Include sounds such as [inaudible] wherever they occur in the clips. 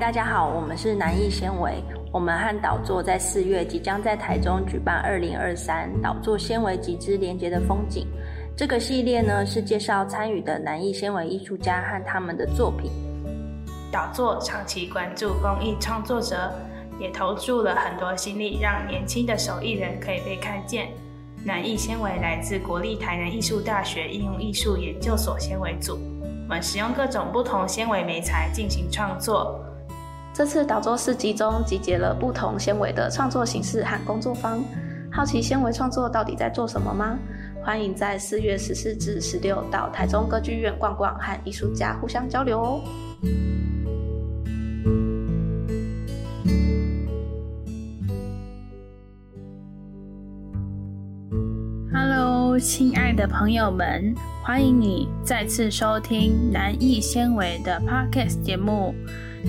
大家好，我们是南艺纤维。我们和导座在四月即将在台中举办二零二三导座纤维集之连接的风景。这个系列呢是介绍参与的南艺纤维艺术家和他们的作品。导座长期关注公益创作者，也投注了很多心力，让年轻的手艺人可以被看见。南艺纤维来自国立台南艺术大学应用艺术研究所纤维组，我们使用各种不同纤维媒材进行创作。这次导作市集中集结了不同纤维的创作形式和工作坊。好奇纤维创作到底在做什么吗？欢迎在四月十四至十六到台中歌剧院逛逛，和艺术家互相交流哦。Hello，亲爱的朋友们，欢迎你再次收听南艺纤维的 Podcast 节目。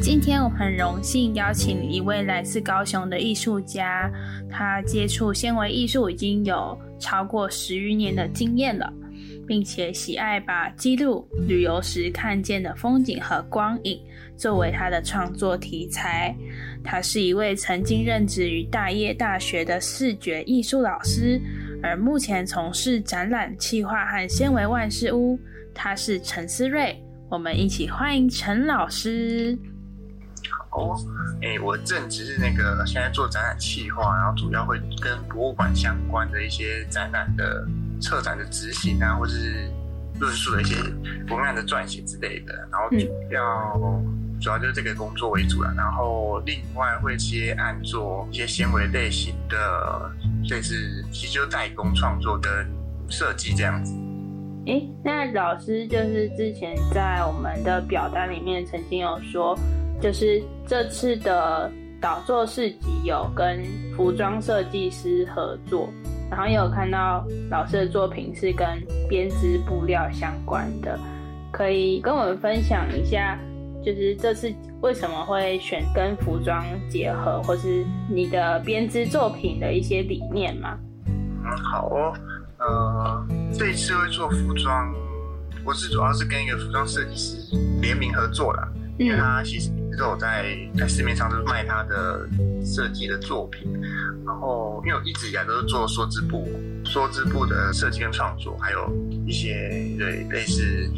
今天我很荣幸邀请一位来自高雄的艺术家，他接触纤维艺术已经有超过十余年的经验了，并且喜爱把记录旅游时看见的风景和光影作为他的创作题材。他是一位曾经任职于大业大学的视觉艺术老师，而目前从事展览企划和纤维万事屋。他是陈思睿，我们一起欢迎陈老师。哦，哎，我正职是那个现在做展览企划，然后主要会跟博物馆相关的一些展览的策展的执行啊，或者是论述的一些文案的撰写之类的，然后主要主要就是这个工作为主了，然后另外会接案做一些纤维类型的，类似其实就代工创作跟设计这样子。哎，那老师就是之前在我们的表单里面曾经有说。就是这次的导作市集有跟服装设计师合作，然后也有看到老师的作品是跟编织布料相关的，可以跟我们分享一下，就是这次为什么会选跟服装结合，或是你的编织作品的一些理念吗？嗯，好哦，呃，这一次会做服装，我是主要是跟一个服装设计师联名合作了。因为他其实都有在在市面上都是卖他的设计的作品，然后因为我一直以来都是做梭织布、梭织布的设计跟创作，还有一些对类似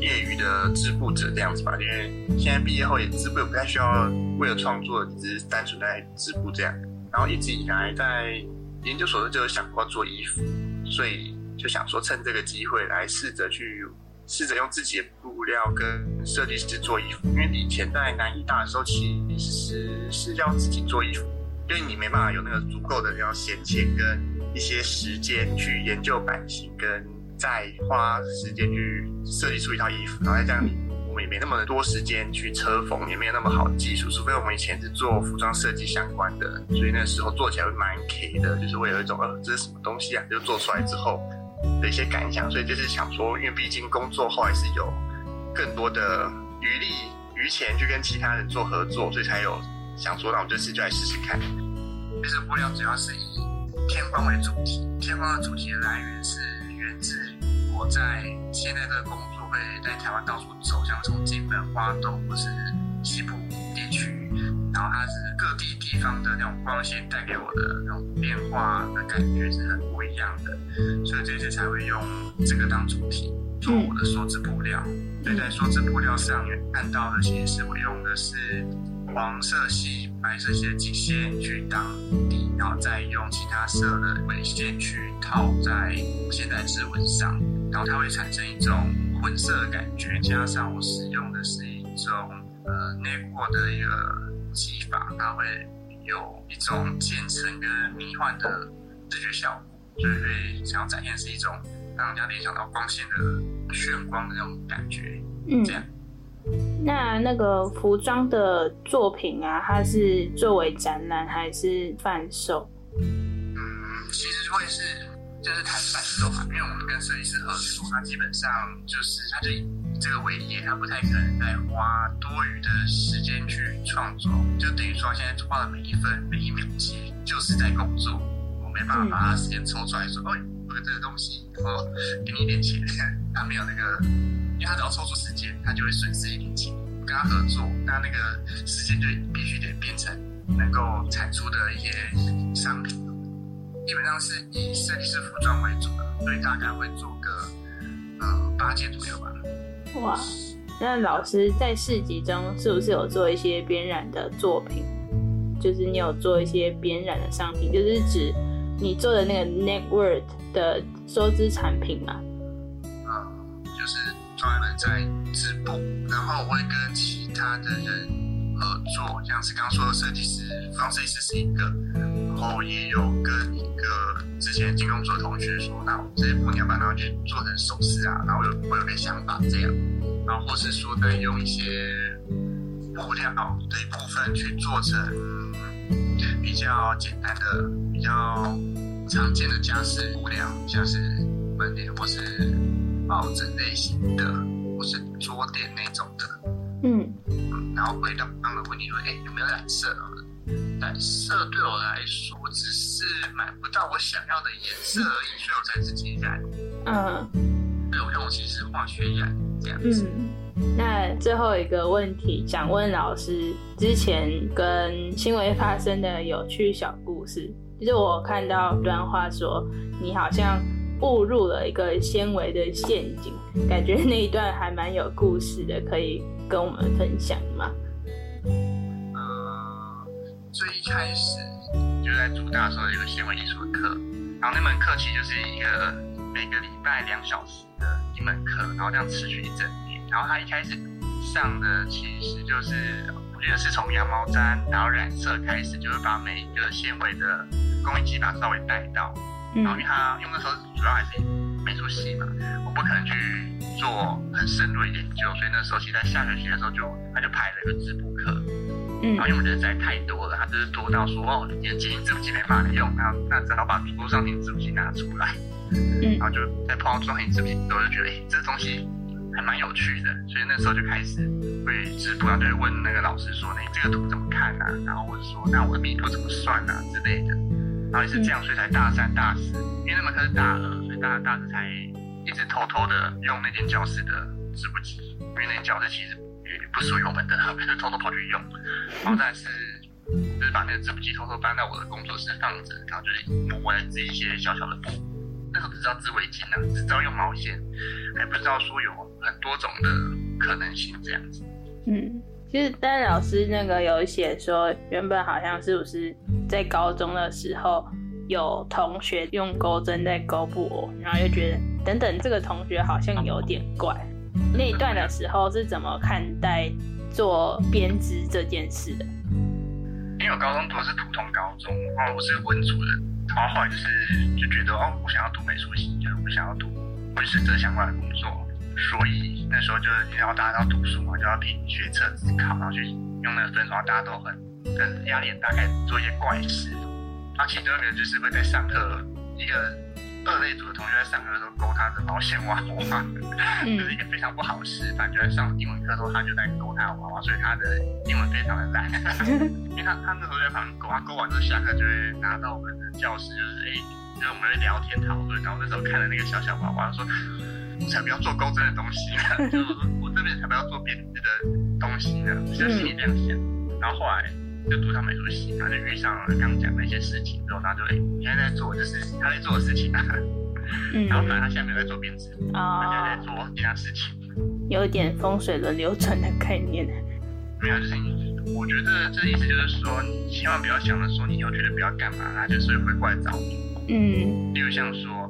业余的织布者这样子吧。因为现在毕业后也织布也不太需要为了创作，只是单纯在织布这样。然后一直以来在研究所就有想过做衣服，所以就想说趁这个机会来试着去。试着用自己的布料跟设计师做衣服，因为以前在南艺大的时候，其实是要自己做衣服，因为你没办法有那个足够的要闲钱跟一些时间去研究版型，跟再花时间去设计出一套衣服。然后再这样，我们也没那么多时间去车缝，也没有那么好的技术。除非我们以前是做服装设计相关的，所以那时候做起来会蛮 K 的，就是会有一种呃，这是什么东西啊？就做出来之后。的一些感想，所以就是想说，因为毕竟工作后还是有更多的余力余钱去跟其他人做合作，所以才有想说，那我们这次就来试试看。其实布料主要是以天光为主题，天光的主题来源是源自我在现在的工作会在台湾到处走，像从金门、花东或是西部地区。然后它是各地地方的那种光线带给我的那种变化的感觉是很不一样的，所以这次才会用这个当主题做我的梭织布料。所以在梭织布料上面看到的，其实是我用的是黄色系、白色系的极线去当底，然后再用其他色的尾线去套在现在织纹上，然后它会产生一种混色的感觉，加上我使用的是一种呃内过的一个。技法，它会有一种渐层跟迷幻的视觉效果，所以会想要展现是一种让人家联想到光线的炫光的那种感觉。嗯，这样。那那个服装的作品啊，它是作为展览还是贩售？嗯，其实会是就是谈贩售嘛，因为我们跟设计师合作，他基本上就是他就。这个为业，他不太可能再花多余的时间去创作，就等于说现在花的每一分每一秒其就是在工作，我没办法把他时间抽出来说，哦，我有这个东西，然后给你一点钱，[laughs] 他没有那个，因为他只要抽出时间，他就会损失一点钱，跟他合作，那那个时间就必须得变成能够产出的一些商品。基本上是以设计师服装为主的，所以大概会做个呃八件左右吧。哇，那老师在市集中是不是有做一些编染的作品？就是你有做一些编染的商品，就是指你做的那个 network 的收支产品嘛？嗯，就是专门在织布，然后我会跟其他的人合作，像是刚刚说的设计师，方设计师是一个，后也有跟一个之前金工作的同学说，那我这些布你要把它去做成首饰啊，然后我有我有个想法这样，然后或是说再用一些布料的一部分去做成比较简单的、比较常见的家饰布料，像是门帘或是帽子类型的，或是桌垫那种的。嗯，然后回到刚刚的问题说，哎，有没有染色？染色对我来说只是买不到我想要的颜色而已，所以我才自己染。嗯，对，我用其实是化学染这样子。嗯，那最后一个问题想问老师，之前跟新闻发生的有趣小故事，就是我看到一段话说，你好像误入了一个纤维的陷阱，感觉那一段还蛮有故事的，可以跟我们分享吗？呃，最一开始就在主大的时候有个纤维艺术的课，然后那门课其实就是一个每个礼拜两小时的一门课，然后这样持续一整年。然后他一开始上的其实就是，我记得是从羊毛毡然后染色开始，就是把每一个纤维的工艺技法稍微带到。然后因为他因为那时候主要还是美术系嘛，我不可能去做很深入的研究，所以那时候其实在下学期的时候就他就排了一个织布课。嗯。然后因为我觉得实在太多了，他就是多到说哦，你的剪影织布机没办法用，那那只好把桌上型织布机拿出来，嗯。然后就在碰到装型织布机之后，就觉得哎，这东西还蛮有趣的，所以那时候就开始会直播，然后就会问那个老师说，你这个图怎么看啊？然后或者说，那我的密度怎么算啊之类的。然后也是这样，所以才大三、大四，因为那门课是大二，所以大二、大四才一直偷偷的用那间教室的织布机，因为那间教室其实也不属于我们的，就偷偷跑去用。然后但是就是把那个织布机偷偷搬到我的工作室放着，然后就是我来织一些小小的布。那时候只知道织围巾啊，只知道用毛线，还不知道说有很多种的可能性这样子。嗯，其实丹老师那个有写说，原本好像是不是在高中的时候有同学用钩针在勾布偶，然后又觉得等等这个同学好像有点怪。那一段的时候是怎么看待做编织这件事的？因为我高中读的是普通高中，然后我是文组的，然后后来就是就觉得哦，我想要读美术系，就是我想要读绘师这相关的工作，所以那时候就是因为要大家要读书嘛，就要凭学测自考，然后去用那个分数，然后大家都很很压力大，开始做一些怪事。然后其中一个就是会在上课，一个二类组的同学在上课的时候勾他的毛线娃娃，就是一个非常不好的示范。就在上英文课的时候，他就在勾他的娃娃，所以他的英文非常的烂。[laughs] 因为他他那时候在旁边勾，他勾完之后下课就会拿到我们的教室，就是哎，就是我们会聊天讨论。然后那时候看了那个小小娃娃，说我才不要做钩针的东西呢，[laughs] 就是我说我这边才不要做编织的东西呢，我就心里这样想。然后后来就读上美术系，然后就遇上了刚讲那些事情之后，他就哎，你现在在做就是他在做的事情啊。嗯 [laughs] 然后反正他现在没有在做编织，他现在在哦，做其他事情。有点风水轮流转的概念。没有，就是你，我觉得这意思就是说，你千万不要想着说你以后觉得不要干嘛，他就是会过来找你。嗯例如像说，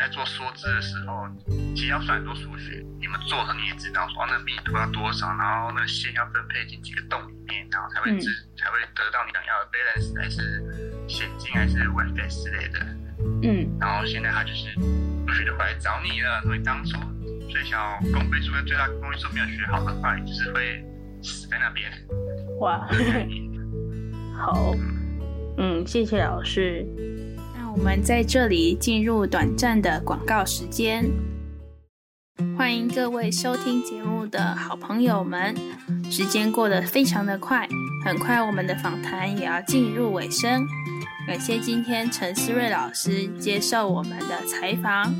在做梭织的时候，其实要算很多数学，你们做的时候你也知道说，哦那密度要多少，然后那个线要分配进几个洞里面，然后才会织，才会得到你想要的 balance 还是显径还是 weight 之类的。嗯然后现在他就是陆续的会来找你了，所以当初最小公倍数跟最大公倍数没有学好的话，你就是会死在那边。哇，[laughs] 好，嗯，谢谢老师。我们在这里进入短暂的广告时间，欢迎各位收听节目的好朋友们。时间过得非常的快，很快我们的访谈也要进入尾声。感谢今天陈思睿老师接受我们的采访。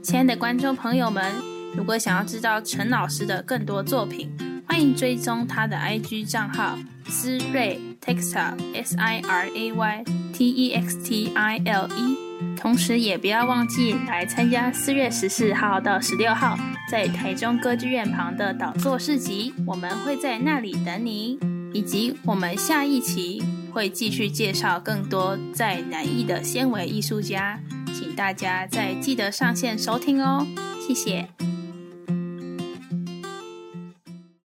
亲爱的观众朋友们，如果想要知道陈老师的更多作品，欢迎追踪他的 IG 账号思瑞 Textile S I R A Y T E X T I L E。同时，也不要忘记来参加四月十四号到十六号在台中歌剧院旁的导座市集，我们会在那里等你。以及我们下一期会继续介绍更多在南艺的纤维艺术家，请大家再记得上线收听哦，谢谢。